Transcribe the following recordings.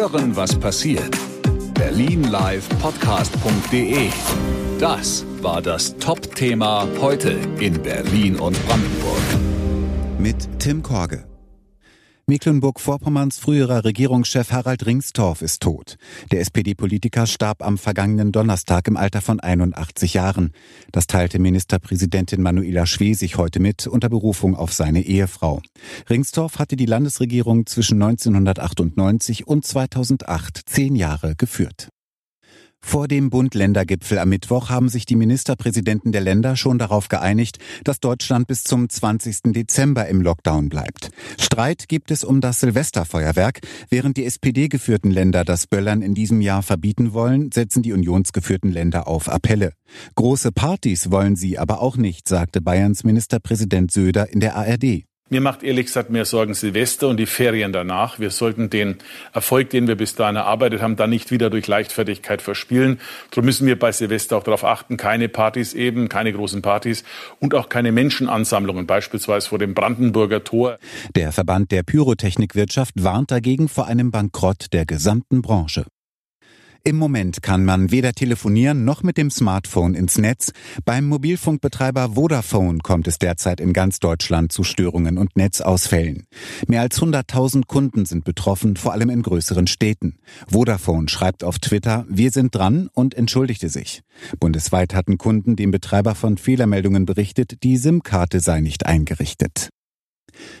Hören, was passiert. Berlinlivepodcast.de. Das war das Top-Thema heute in Berlin und Brandenburg. Mit Tim Korge. Mecklenburg-Vorpommerns früherer Regierungschef Harald Ringstorff ist tot. Der SPD-Politiker starb am vergangenen Donnerstag im Alter von 81 Jahren. Das teilte Ministerpräsidentin Manuela Schwesig heute mit unter Berufung auf seine Ehefrau. Ringstorff hatte die Landesregierung zwischen 1998 und 2008 zehn Jahre geführt. Vor dem Bund-Länder-Gipfel am Mittwoch haben sich die Ministerpräsidenten der Länder schon darauf geeinigt, dass Deutschland bis zum 20. Dezember im Lockdown bleibt. Streit gibt es um das Silvesterfeuerwerk. Während die SPD-geführten Länder das Böllern in diesem Jahr verbieten wollen, setzen die unionsgeführten Länder auf Appelle. Große Partys wollen sie aber auch nicht, sagte Bayerns Ministerpräsident Söder in der ARD. Mir macht ehrlich gesagt mehr Sorgen Silvester und die Ferien danach. Wir sollten den Erfolg, den wir bis dahin erarbeitet haben, dann nicht wieder durch Leichtfertigkeit verspielen. Darum müssen wir bei Silvester auch darauf achten, keine Partys eben, keine großen Partys und auch keine Menschenansammlungen, beispielsweise vor dem Brandenburger Tor. Der Verband der Pyrotechnikwirtschaft warnt dagegen vor einem Bankrott der gesamten Branche. Im Moment kann man weder telefonieren noch mit dem Smartphone ins Netz. Beim Mobilfunkbetreiber Vodafone kommt es derzeit in ganz Deutschland zu Störungen und Netzausfällen. Mehr als 100.000 Kunden sind betroffen, vor allem in größeren Städten. Vodafone schreibt auf Twitter, wir sind dran und entschuldigte sich. Bundesweit hatten Kunden dem Betreiber von Fehlermeldungen berichtet, die SIM-Karte sei nicht eingerichtet.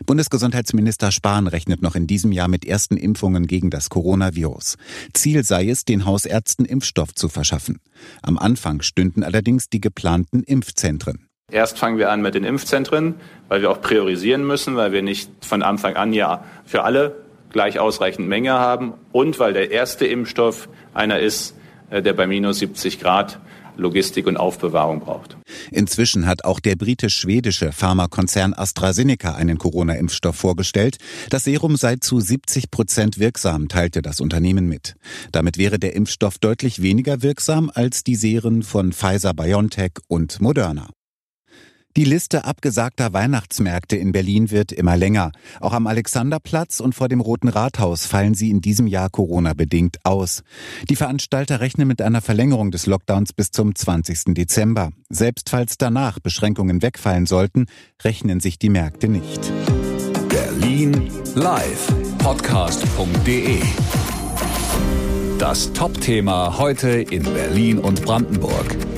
Bundesgesundheitsminister Spahn rechnet noch in diesem Jahr mit ersten Impfungen gegen das Coronavirus. Ziel sei es, den Hausärzten Impfstoff zu verschaffen. Am Anfang stünden allerdings die geplanten Impfzentren. Erst fangen wir an mit den Impfzentren, weil wir auch priorisieren müssen, weil wir nicht von Anfang an ja für alle gleich ausreichend Menge haben und weil der erste Impfstoff einer ist, äh, der bei minus 70 Grad Logistik und Aufbewahrung braucht. Inzwischen hat auch der britisch-schwedische Pharmakonzern AstraZeneca einen Corona-Impfstoff vorgestellt. Das Serum sei zu 70 Prozent wirksam, teilte das Unternehmen mit. Damit wäre der Impfstoff deutlich weniger wirksam als die Seren von Pfizer BioNTech und Moderna. Die Liste abgesagter Weihnachtsmärkte in Berlin wird immer länger. Auch am Alexanderplatz und vor dem Roten Rathaus fallen sie in diesem Jahr Corona-bedingt aus. Die Veranstalter rechnen mit einer Verlängerung des Lockdowns bis zum 20. Dezember. Selbst falls danach Beschränkungen wegfallen sollten, rechnen sich die Märkte nicht. Berlin Live Podcast.de Das Top-Thema heute in Berlin und Brandenburg.